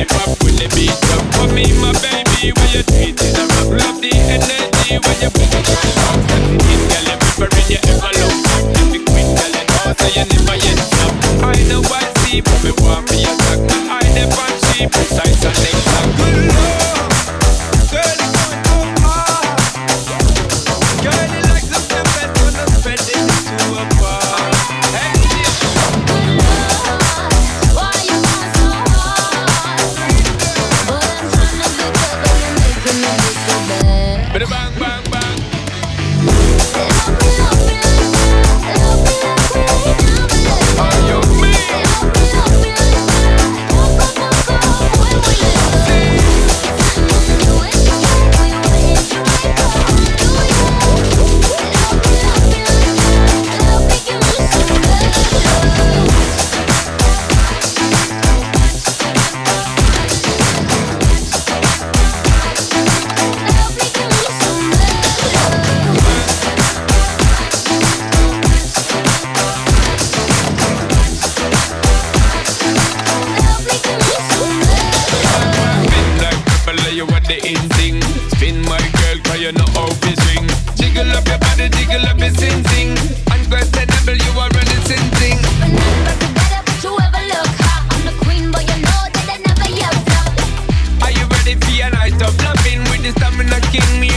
it up when the beat drop. For me, my baby, when you treat it up. Love the energy when you put it up. Skin, girl, you in your ever look back. You quit, quick, girl, you so you never yet stop. I know what's deep, but me want me attack. I never cheap, precise and exact. Good love. You're not to swing. Jiggle up your body, jiggle up your sing sing. Unquestionable, you are running sin sing. Are you ready for a night of loving with the stamina king?